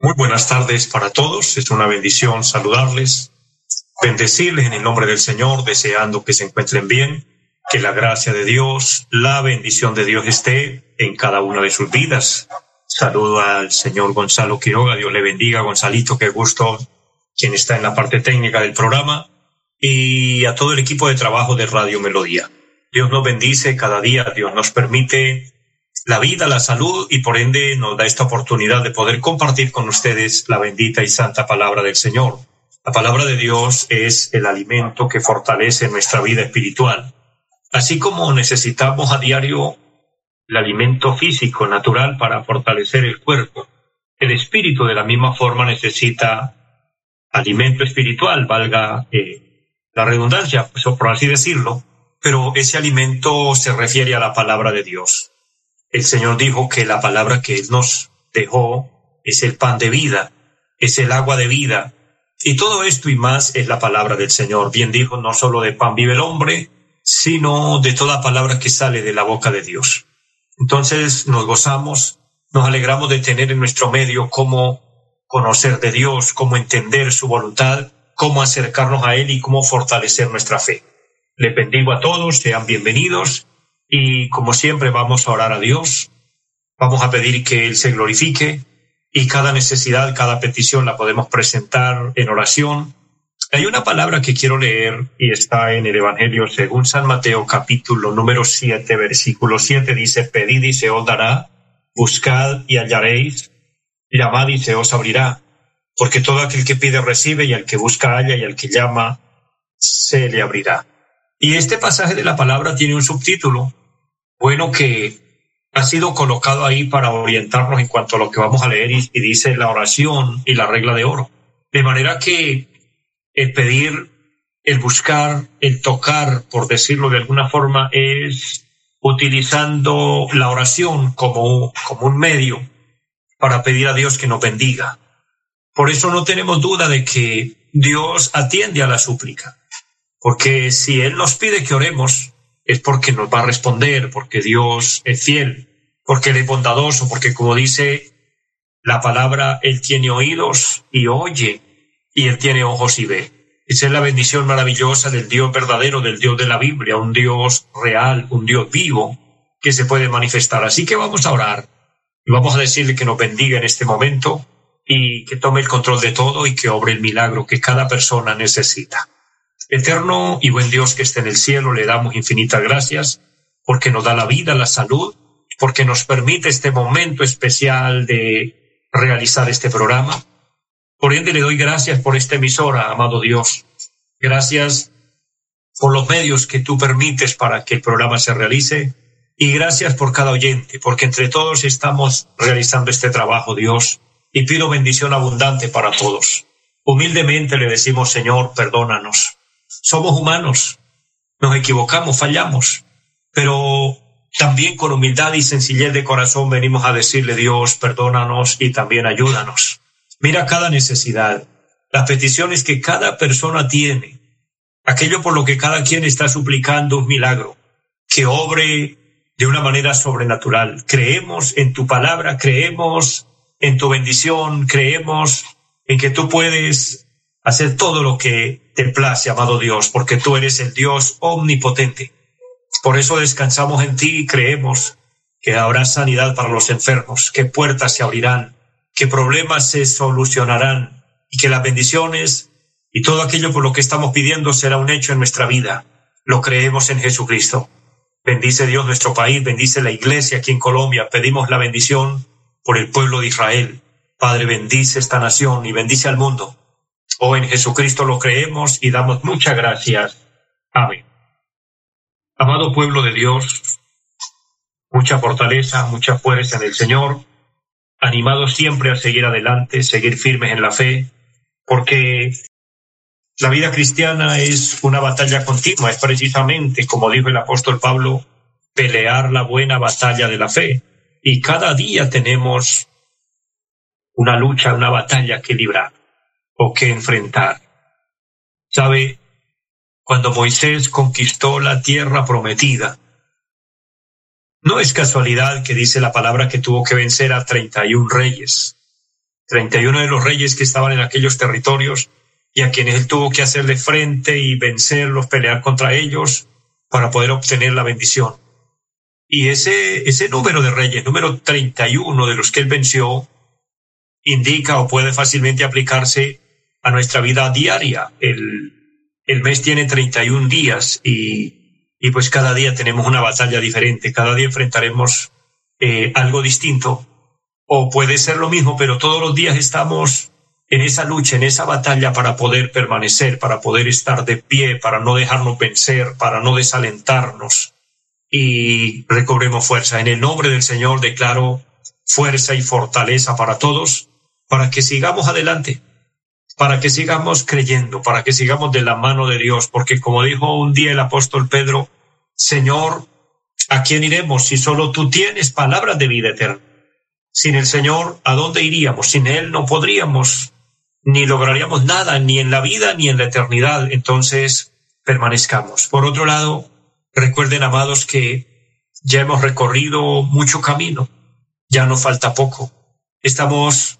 Muy buenas tardes para todos. Es una bendición saludarles, bendecirles en el nombre del Señor, deseando que se encuentren bien, que la gracia de Dios, la bendición de Dios esté en cada una de sus vidas. Saludo al señor Gonzalo Quiroga. Dios le bendiga, Gonzalito, qué gusto quien está en la parte técnica del programa y a todo el equipo de trabajo de Radio Melodía. Dios nos bendice cada día, Dios nos permite la vida, la salud y por ende nos da esta oportunidad de poder compartir con ustedes la bendita y santa palabra del Señor. La palabra de Dios es el alimento que fortalece nuestra vida espiritual. Así como necesitamos a diario el alimento físico natural para fortalecer el cuerpo, el espíritu de la misma forma necesita alimento espiritual, valga eh, la redundancia, pues, por así decirlo, pero ese alimento se refiere a la palabra de Dios el Señor dijo que la palabra que Él nos dejó es el pan de vida, es el agua de vida. Y todo esto y más es la palabra del Señor. Bien dijo, no solo de pan vive el hombre, sino de toda palabra que sale de la boca de Dios. Entonces nos gozamos, nos alegramos de tener en nuestro medio cómo conocer de Dios, cómo entender su voluntad, cómo acercarnos a Él y cómo fortalecer nuestra fe. Le bendigo a todos, sean bienvenidos y como siempre vamos a orar a Dios, vamos a pedir que Él se glorifique y cada necesidad, cada petición la podemos presentar en oración. Hay una palabra que quiero leer y está en el Evangelio según San Mateo capítulo número 7, versículo 7, dice, pedid y se os dará, buscad y hallaréis, llamad y se os abrirá, porque todo aquel que pide recibe y al que busca halla y al que llama se le abrirá. Y este pasaje de la palabra tiene un subtítulo, bueno, que ha sido colocado ahí para orientarnos en cuanto a lo que vamos a leer y, dice la oración y la regla de oro. De manera que el pedir, el buscar, el tocar, por decirlo de alguna forma, es utilizando la oración como, como un medio para pedir a Dios que nos bendiga. Por eso no tenemos duda de que Dios atiende a la súplica. Porque si Él nos pide que oremos, es porque nos va a responder, porque Dios es fiel, porque Él es bondadoso, porque como dice la palabra, Él tiene oídos y oye, y Él tiene ojos y ve. Esa es la bendición maravillosa del Dios verdadero, del Dios de la Biblia, un Dios real, un Dios vivo que se puede manifestar. Así que vamos a orar y vamos a decirle que nos bendiga en este momento y que tome el control de todo y que obre el milagro que cada persona necesita. Eterno y buen Dios que esté en el cielo, le damos infinitas gracias porque nos da la vida, la salud, porque nos permite este momento especial de realizar este programa. Por ende, le doy gracias por esta emisora, amado Dios. Gracias por los medios que tú permites para que el programa se realice. Y gracias por cada oyente, porque entre todos estamos realizando este trabajo, Dios. Y pido bendición abundante para todos. Humildemente le decimos, Señor, perdónanos somos humanos, nos equivocamos, fallamos, pero también con humildad y sencillez de corazón venimos a decirle Dios, perdónanos y también ayúdanos. Mira cada necesidad, las peticiones que cada persona tiene, aquello por lo que cada quien está suplicando un milagro, que obre de una manera sobrenatural. Creemos en tu palabra, creemos en tu bendición, creemos en que tú puedes hacer todo lo que te place, amado Dios, porque tú eres el Dios omnipotente. Por eso descansamos en ti y creemos que habrá sanidad para los enfermos, que puertas se abrirán, que problemas se solucionarán y que las bendiciones y todo aquello por lo que estamos pidiendo será un hecho en nuestra vida. Lo creemos en Jesucristo. Bendice Dios nuestro país, bendice la iglesia aquí en Colombia. Pedimos la bendición por el pueblo de Israel. Padre, bendice esta nación y bendice al mundo. Oh, en Jesucristo lo creemos y damos muchas gracias. Amén. Amado pueblo de Dios, mucha fortaleza, mucha fuerza en el Señor. animados siempre a seguir adelante, seguir firmes en la fe, porque la vida cristiana es una batalla continua, es precisamente, como dijo el apóstol Pablo, pelear la buena batalla de la fe. Y cada día tenemos una lucha, una batalla que librar o que enfrentar. ¿Sabe? Cuando Moisés conquistó la tierra prometida, no es casualidad que dice la palabra que tuvo que vencer a 31 reyes. 31 de los reyes que estaban en aquellos territorios y a quienes él tuvo que hacerle frente y vencerlos, pelear contra ellos para poder obtener la bendición. Y ese, ese número de reyes, número 31 de los que él venció, indica o puede fácilmente aplicarse a nuestra vida diaria. El, el mes tiene 31 días y, y pues cada día tenemos una batalla diferente, cada día enfrentaremos eh, algo distinto o puede ser lo mismo, pero todos los días estamos en esa lucha, en esa batalla para poder permanecer, para poder estar de pie, para no dejarnos vencer, para no desalentarnos y recobremos fuerza. En el nombre del Señor declaro fuerza y fortaleza para todos, para que sigamos adelante, para que sigamos creyendo, para que sigamos de la mano de Dios, porque como dijo un día el apóstol Pedro, Señor, ¿a quién iremos si solo tú tienes palabras de vida eterna? Sin el Señor, ¿a dónde iríamos? Sin Él no podríamos ni lograríamos nada, ni en la vida ni en la eternidad. Entonces, permanezcamos. Por otro lado, recuerden, amados, que ya hemos recorrido mucho camino, ya nos falta poco. Estamos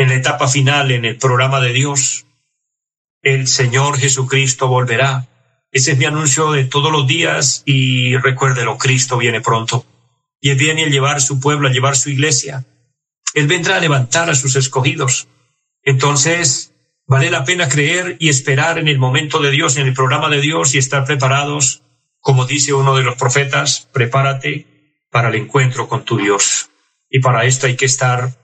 en la etapa final, en el programa de Dios. El Señor Jesucristo volverá. Ese es mi anuncio de todos los días y recuérdelo, Cristo viene pronto. Y Él viene a llevar su pueblo, a llevar su iglesia. Él vendrá a levantar a sus escogidos. Entonces, vale la pena creer y esperar en el momento de Dios, en el programa de Dios y estar preparados, como dice uno de los profetas, prepárate para el encuentro con tu Dios. Y para esto hay que estar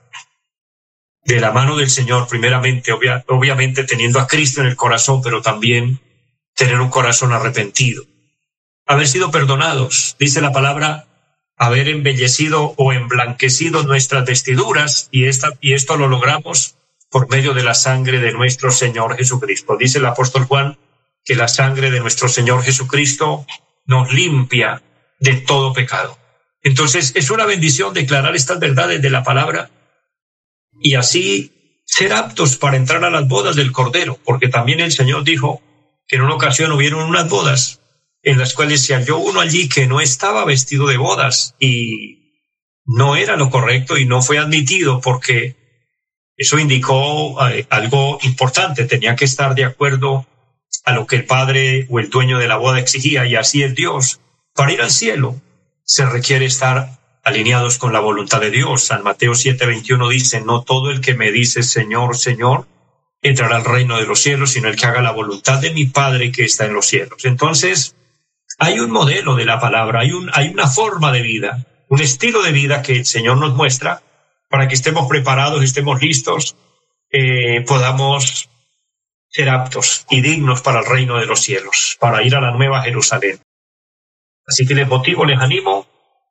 de la mano del Señor, primeramente, obviamente teniendo a Cristo en el corazón, pero también tener un corazón arrepentido. Haber sido perdonados, dice la palabra, haber embellecido o emblanquecido nuestras vestiduras, y, esta, y esto lo logramos por medio de la sangre de nuestro Señor Jesucristo. Dice el apóstol Juan que la sangre de nuestro Señor Jesucristo nos limpia de todo pecado. Entonces es una bendición declarar estas verdades de la palabra y así ser aptos para entrar a las bodas del Cordero, porque también el Señor dijo que en una ocasión hubieron unas bodas en las cuales se halló uno allí que no estaba vestido de bodas y no era lo correcto y no fue admitido porque eso indicó eh, algo importante, tenía que estar de acuerdo a lo que el padre o el dueño de la boda exigía y así es Dios. Para ir al cielo se requiere estar alineados con la voluntad de Dios. San Mateo 7:21 dice, no todo el que me dice Señor, Señor, entrará al reino de los cielos, sino el que haga la voluntad de mi Padre que está en los cielos. Entonces, hay un modelo de la palabra, hay, un, hay una forma de vida, un estilo de vida que el Señor nos muestra para que estemos preparados, estemos listos, eh, podamos ser aptos y dignos para el reino de los cielos, para ir a la nueva Jerusalén. Así que les motivo, les animo,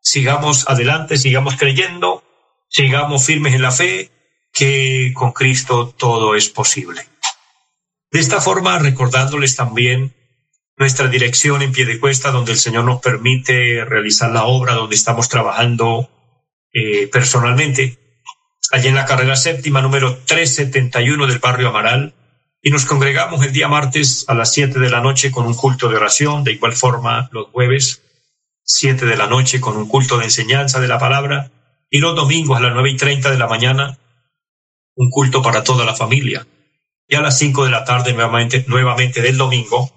sigamos adelante, sigamos creyendo, sigamos firmes en la fe, que con Cristo todo es posible. De esta forma, recordándoles también nuestra dirección en pie de cuesta, donde el Señor nos permite realizar la obra, donde estamos trabajando eh, personalmente allí en la carrera séptima número 371 del barrio Amaral, y nos congregamos el día martes a las 7 de la noche con un culto de oración, de igual forma los jueves, 7 de la noche con un culto de enseñanza de la palabra, y los domingos a las nueve y treinta de la mañana, un culto para toda la familia. Y a las 5 de la tarde nuevamente, del domingo,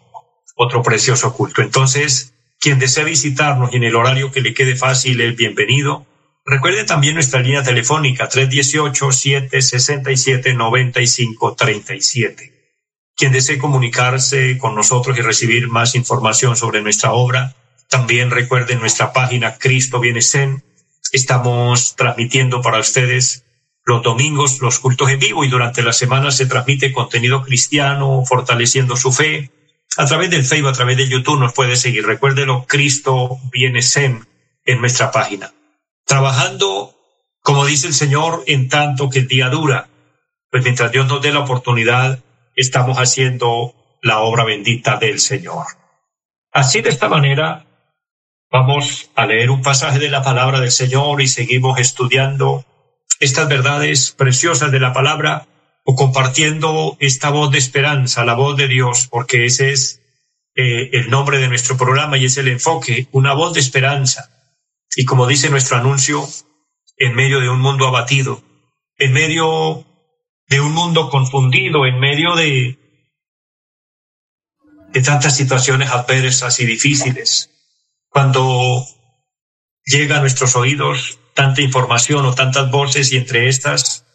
otro precioso culto. Entonces, quien desea visitarnos y en el horario que le quede fácil es bienvenido. Recuerde también nuestra línea telefónica 318-767-9537. Quien desee comunicarse con nosotros y recibir más información sobre nuestra obra, también recuerde nuestra página Cristo Viene Zen. Estamos transmitiendo para ustedes los domingos los cultos en vivo y durante la semana se transmite contenido cristiano, fortaleciendo su fe. A través del Facebook, a través de YouTube nos puede seguir. Recuérdelo, Cristo Viene Zen en nuestra página trabajando Como dice el Señor, en tanto que el día dura, pues mientras Dios nos dé la oportunidad, estamos haciendo la obra bendita del Señor. Así de esta manera, vamos a leer un pasaje de la palabra del Señor y seguimos estudiando estas verdades preciosas de la palabra o compartiendo esta voz de esperanza, la voz de Dios, porque ese es eh, el nombre de nuestro programa y es el enfoque, una voz de esperanza. Y como dice nuestro anuncio, en medio de un mundo abatido, en medio de un mundo confundido, en medio de, de tantas situaciones adversas y difíciles, cuando llega a nuestros oídos tanta información o tantas voces y entre estas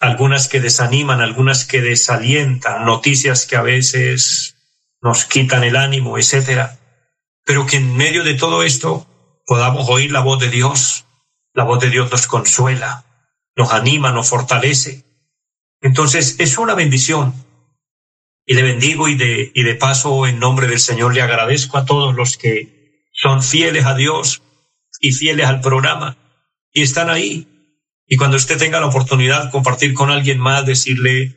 algunas que desaniman, algunas que desalientan, noticias que a veces nos quitan el ánimo, etcétera, pero que en medio de todo esto podamos oír la voz de Dios. La voz de Dios nos consuela, nos anima, nos fortalece. Entonces es una bendición. Y le bendigo y de, y de paso en nombre del Señor le agradezco a todos los que son fieles a Dios y fieles al programa y están ahí. Y cuando usted tenga la oportunidad compartir con alguien más, decirle,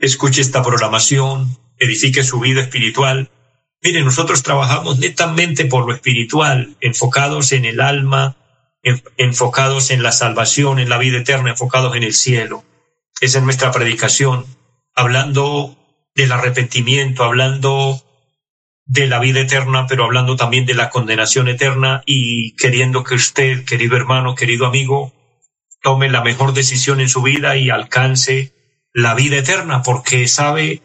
escuche esta programación, edifique su vida espiritual. Mire, nosotros trabajamos netamente por lo espiritual, enfocados en el alma, enfocados en la salvación, en la vida eterna, enfocados en el cielo. Esa es nuestra predicación, hablando del arrepentimiento, hablando de la vida eterna, pero hablando también de la condenación eterna y queriendo que usted, querido hermano, querido amigo, tome la mejor decisión en su vida y alcance la vida eterna, porque sabe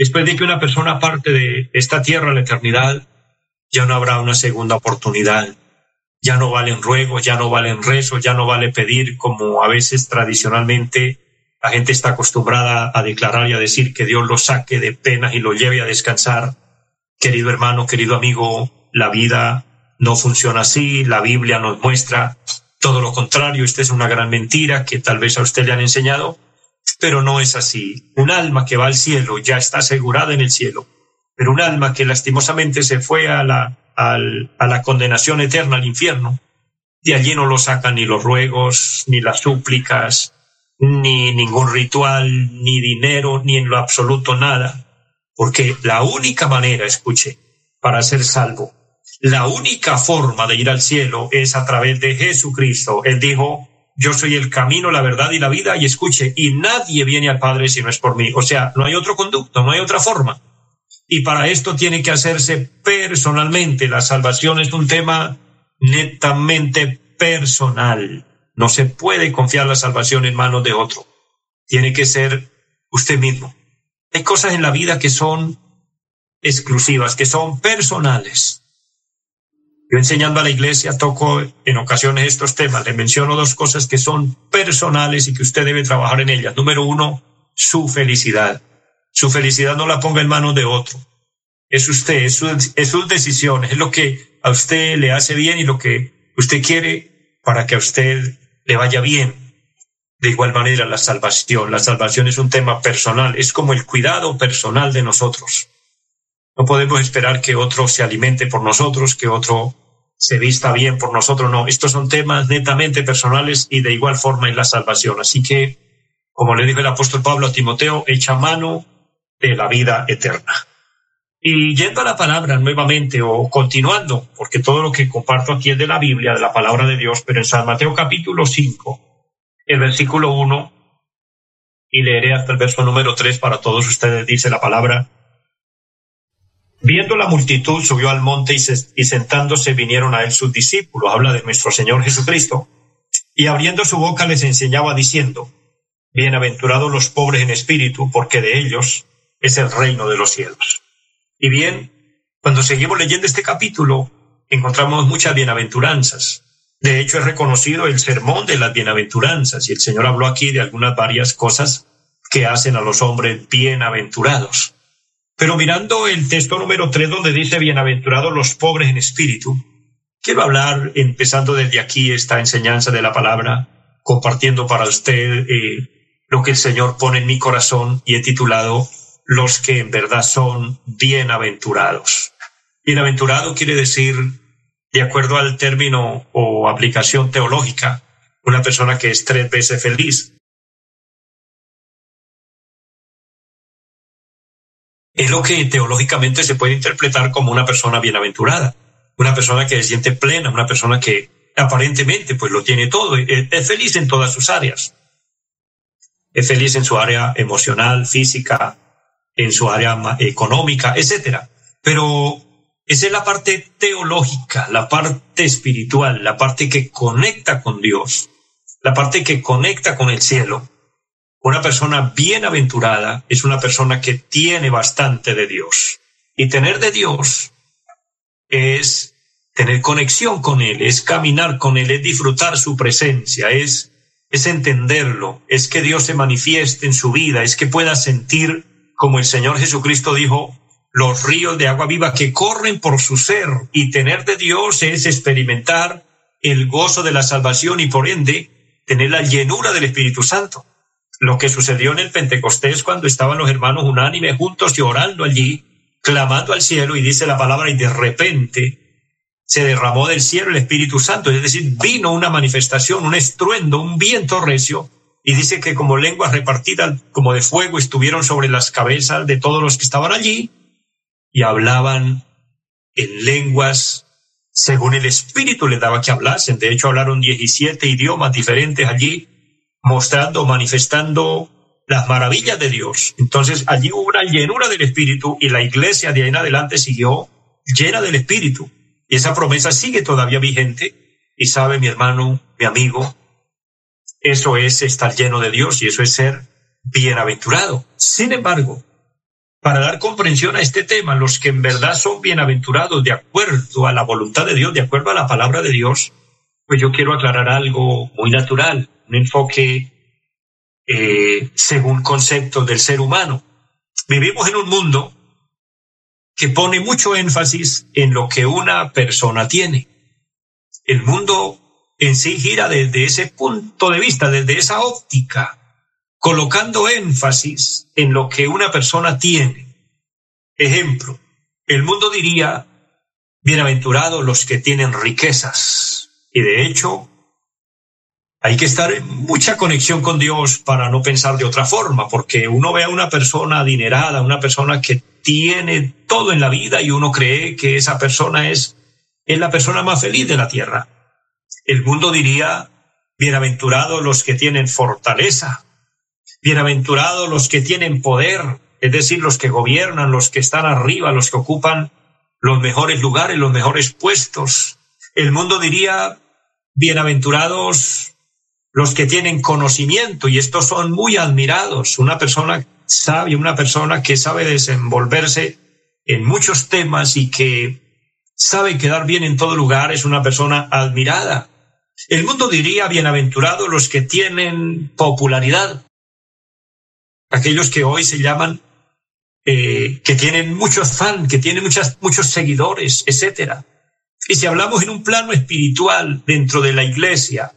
Después de que una persona parte de esta tierra a la eternidad, ya no habrá una segunda oportunidad. Ya no valen ruegos, ya no valen rezos, ya no vale pedir como a veces tradicionalmente la gente está acostumbrada a declarar y a decir que Dios lo saque de penas y lo lleve a descansar. Querido hermano, querido amigo, la vida no funciona así, la Biblia nos muestra todo lo contrario, esta es una gran mentira que tal vez a usted le han enseñado, pero no es así. Un alma que va al cielo ya está asegurada en el cielo, pero un alma que lastimosamente se fue a la, a la condenación eterna, al infierno, de allí no lo sacan ni los ruegos, ni las súplicas, ni ningún ritual, ni dinero, ni en lo absoluto nada. Porque la única manera, escuche, para ser salvo, la única forma de ir al cielo es a través de Jesucristo. Él dijo, yo soy el camino, la verdad y la vida, y escuche, y nadie viene al Padre si no es por mí. O sea, no hay otro conducto, no hay otra forma. Y para esto tiene que hacerse personalmente. La salvación es un tema netamente personal. No se puede confiar la salvación en manos de otro. Tiene que ser usted mismo. Hay cosas en la vida que son exclusivas, que son personales. Yo enseñando a la iglesia toco en ocasiones estos temas. Le menciono dos cosas que son personales y que usted debe trabajar en ellas. Número uno, su felicidad. Su felicidad no la ponga en manos de otro. Es usted, es, es sus decisiones, es lo que a usted le hace bien y lo que usted quiere para que a usted le vaya bien. De igual manera, la salvación. La salvación es un tema personal, es como el cuidado personal de nosotros. No podemos esperar que otro se alimente por nosotros, que otro se vista bien por nosotros, no. Estos son temas netamente personales y de igual forma en la salvación. Así que, como le dijo el apóstol Pablo a Timoteo, echa mano de la vida eterna. Y yendo a la palabra nuevamente o continuando, porque todo lo que comparto aquí es de la Biblia, de la palabra de Dios, pero en San Mateo capítulo 5, el versículo 1, y leeré hasta el verso número 3 para todos ustedes, dice la palabra, Viendo la multitud, subió al monte y, sentándose vinieron a él sus discípulos. Habla de nuestro Señor Jesucristo. Y abriendo su boca les enseñaba diciendo, Bienaventurados los pobres en espíritu, porque de ellos es el reino de los cielos. Y bien, cuando seguimos leyendo este capítulo, encontramos muchas bienaventuranzas. De hecho, es reconocido el sermón de las bienaventuranzas, y el Señor habló aquí de algunas varias cosas que hacen a los hombres bienaventurados. Pero mirando el texto número tres, donde dice bienaventurados los pobres en espíritu, quiero hablar, empezando desde aquí esta enseñanza de la palabra, compartiendo para usted eh, lo que el Señor pone en mi corazón y he titulado Los que en verdad son bienaventurados. Bienaventurado quiere decir de acuerdo al término o aplicación teológica, una persona que es tres veces feliz. Es lo que teológicamente se puede interpretar como una persona bienaventurada, una persona que se siente plena, una persona que aparentemente pues lo tiene todo, es feliz en todas sus áreas. Es feliz en su área emocional, física, en su área económica, etcétera. Pero esa es la parte teológica, la parte espiritual, la parte que conecta con Dios, la parte que conecta con el cielo. Una persona bienaventurada es una persona que tiene bastante de Dios. Y tener de Dios es tener conexión con Él, es caminar con Él, es disfrutar su presencia, es, es entenderlo, es que Dios se manifieste en su vida, es que pueda sentir, como el Señor Jesucristo dijo, los ríos de agua viva que corren por su ser y tener de Dios es experimentar el gozo de la salvación y por ende tener la llenura del Espíritu Santo. Lo que sucedió en el Pentecostés cuando estaban los hermanos unánimes juntos y orando allí, clamando al cielo y dice la palabra y de repente se derramó del cielo el Espíritu Santo, es decir, vino una manifestación, un estruendo, un viento recio y dice que como lenguas repartidas como de fuego estuvieron sobre las cabezas de todos los que estaban allí y hablaban en lenguas según el Espíritu les daba que hablasen. De hecho, hablaron 17 idiomas diferentes allí, mostrando, manifestando las maravillas de Dios. Entonces, allí hubo una llenura del Espíritu y la iglesia de ahí en adelante siguió llena del Espíritu. Y esa promesa sigue todavía vigente. Y sabe, mi hermano, mi amigo, eso es estar lleno de Dios y eso es ser bienaventurado. Sin embargo, para dar comprensión a este tema, los que en verdad son bienaventurados de acuerdo a la voluntad de Dios, de acuerdo a la palabra de Dios, pues yo quiero aclarar algo muy natural, un enfoque eh, según conceptos del ser humano. Vivimos en un mundo que pone mucho énfasis en lo que una persona tiene. El mundo en sí gira desde ese punto de vista, desde esa óptica colocando énfasis en lo que una persona tiene. Ejemplo, el mundo diría, bienaventurados los que tienen riquezas. Y de hecho, hay que estar en mucha conexión con Dios para no pensar de otra forma, porque uno ve a una persona adinerada, una persona que tiene todo en la vida y uno cree que esa persona es, es la persona más feliz de la tierra. El mundo diría, bienaventurados los que tienen fortaleza, Bienaventurados los que tienen poder, es decir, los que gobiernan, los que están arriba, los que ocupan los mejores lugares, los mejores puestos. El mundo diría, bienaventurados los que tienen conocimiento, y estos son muy admirados. Una persona sabia, una persona que sabe desenvolverse en muchos temas y que sabe quedar bien en todo lugar, es una persona admirada. El mundo diría, bienaventurados los que tienen popularidad, aquellos que hoy se llaman, eh, que tienen muchos fans, que tienen muchas, muchos seguidores, etcétera. Y si hablamos en un plano espiritual dentro de la iglesia,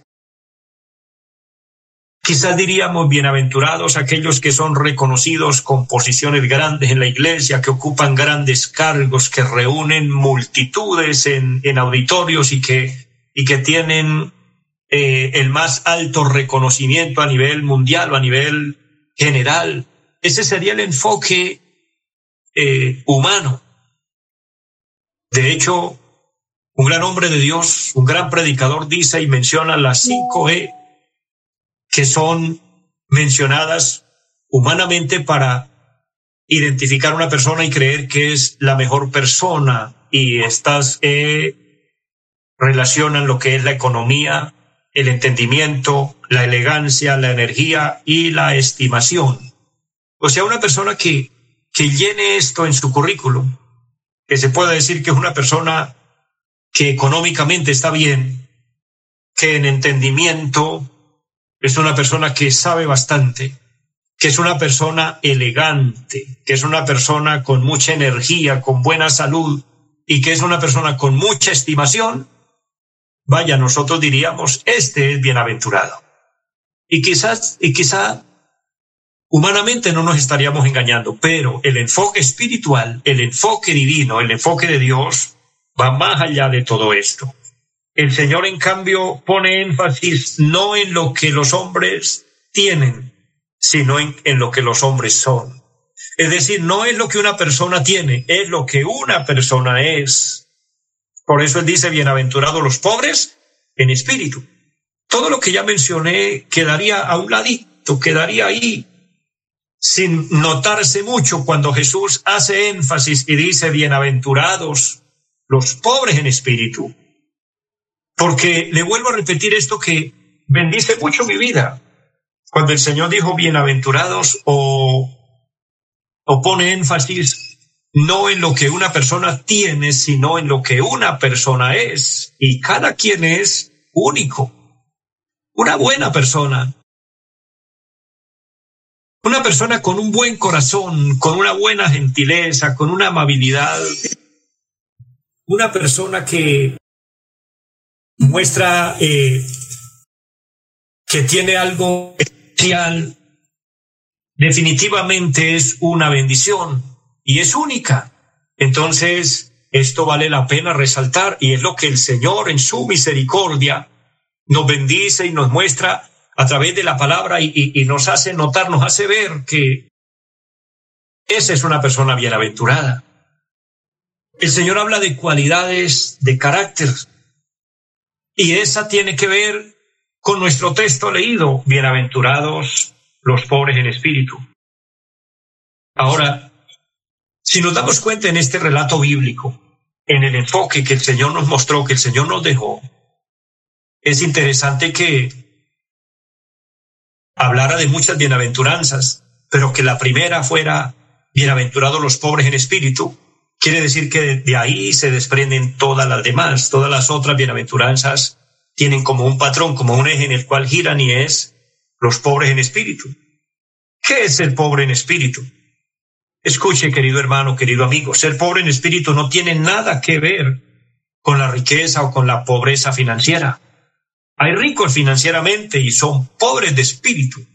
quizás diríamos bienaventurados aquellos que son reconocidos con posiciones grandes en la iglesia, que ocupan grandes cargos, que reúnen multitudes en, en auditorios y que, y que tienen eh, el más alto reconocimiento a nivel mundial o a nivel general. Ese sería el enfoque eh, humano. De hecho, un gran hombre de Dios, un gran predicador dice y menciona las cinco E que son mencionadas humanamente para identificar una persona y creer que es la mejor persona y estas E relacionan lo que es la economía, el entendimiento, la elegancia, la energía y la estimación. O sea, una persona que, que llene esto en su currículum, que se pueda decir que es una persona que económicamente está bien, que en entendimiento es una persona que sabe bastante, que es una persona elegante, que es una persona con mucha energía, con buena salud y que es una persona con mucha estimación, vaya, nosotros diríamos, este es bienaventurado. Y quizás, y quizá humanamente no nos estaríamos engañando, pero el enfoque espiritual, el enfoque divino, el enfoque de Dios, va más allá de todo esto. El Señor, en cambio, pone énfasis no en lo que los hombres tienen, sino en, en, lo que los hombres son. Es decir, no es lo que una persona tiene, es lo que una persona es. Por eso él dice, bienaventurados los pobres en espíritu. Todo lo que ya mencioné quedaría a un ladito, quedaría ahí, sin notarse mucho cuando Jesús hace énfasis y dice, bienaventurados los pobres en espíritu porque le vuelvo a repetir esto que bendice mucho mi vida. Cuando el Señor dijo bienaventurados o, o pone énfasis no en lo que una persona tiene, sino en lo que una persona es. Y cada quien es único. Una buena persona. Una persona con un buen corazón, con una buena gentileza, con una amabilidad. Una persona que muestra eh, que tiene algo especial, definitivamente es una bendición y es única. Entonces, esto vale la pena resaltar y es lo que el Señor en su misericordia nos bendice y nos muestra a través de la palabra y, nos hace notar, nos hace ver que esa es una persona bienaventurada. El Señor habla de cualidades de carácter, y esa tiene que ver con nuestro texto leído, bienaventurados los pobres en espíritu. Ahora, si nos damos cuenta en este relato bíblico, en el enfoque que el Señor nos mostró, que el Señor nos dejó, es interesante que hablara de muchas bienaventuranzas, pero que la primera fuera bienaventurados los pobres en espíritu, Quiere decir que de ahí se desprenden todas las demás, todas las otras bienaventuranzas tienen como un patrón, como un eje en el cual giran y es los pobres en espíritu. ¿Qué es ser pobre en espíritu? Escuche, querido hermano, querido amigo, ser pobre en espíritu no tiene nada que ver con la riqueza o con la pobreza financiera. Hay ricos financieramente y son pobres de espíritu.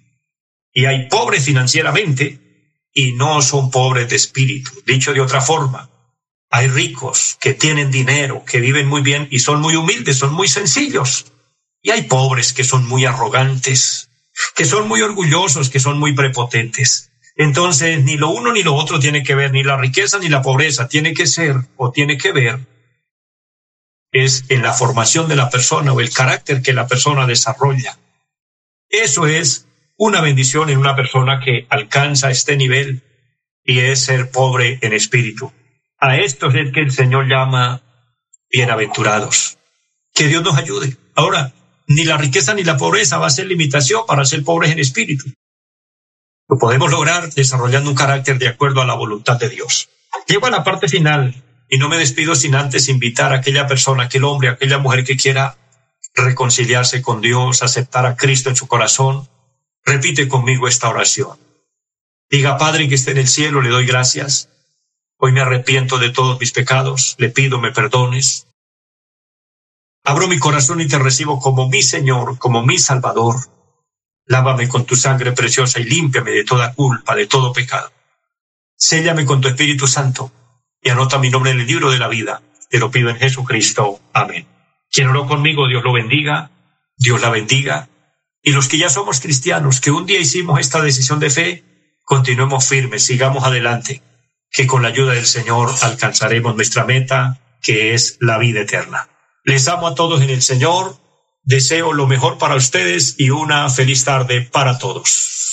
Y hay pobres financieramente y no son pobres de espíritu. Dicho de otra forma, hay ricos que tienen dinero, que viven muy bien y son muy humildes, son muy sencillos. Y hay pobres que son muy arrogantes, que son muy orgullosos, que son muy prepotentes. Entonces, ni lo uno ni lo otro tiene que ver, ni la riqueza ni la pobreza, tiene que ser o tiene que ver es en la formación de la persona o el carácter que la persona desarrolla. Eso es una bendición en una persona que alcanza este nivel y es ser pobre en espíritu. A estos es que el Señor llama bienaventurados. Que Dios nos ayude. Ahora, ni la riqueza ni la pobreza va a ser limitación para ser pobres en espíritu. Lo podemos lograr desarrollando un carácter de acuerdo a la voluntad de Dios. Llego a la parte final y no me despido sin antes invitar a aquella persona, aquel hombre, aquella mujer que quiera reconciliarse con Dios, aceptar a Cristo en su corazón. Repite conmigo esta oración. Diga, Padre que esté en el cielo, le doy gracias Hoy me arrepiento de todos mis pecados, le pido me perdones. Abro mi corazón y te recibo como mi Señor, como mi Salvador. Lávame con tu sangre preciosa y límpiame de toda culpa, de todo pecado. Séllame con tu Espíritu Santo y anota mi nombre en el libro de la vida. Te lo pido en Jesucristo. Amén. Quien oró conmigo, Dios lo bendiga, Dios la bendiga. Y los que ya somos cristianos, que un día hicimos esta decisión de fe, continuemos firmes, sigamos adelante que con la ayuda del Señor alcanzaremos nuestra meta, que es la vida eterna. Les amo a todos en el Señor, deseo lo mejor para ustedes y una feliz tarde para todos.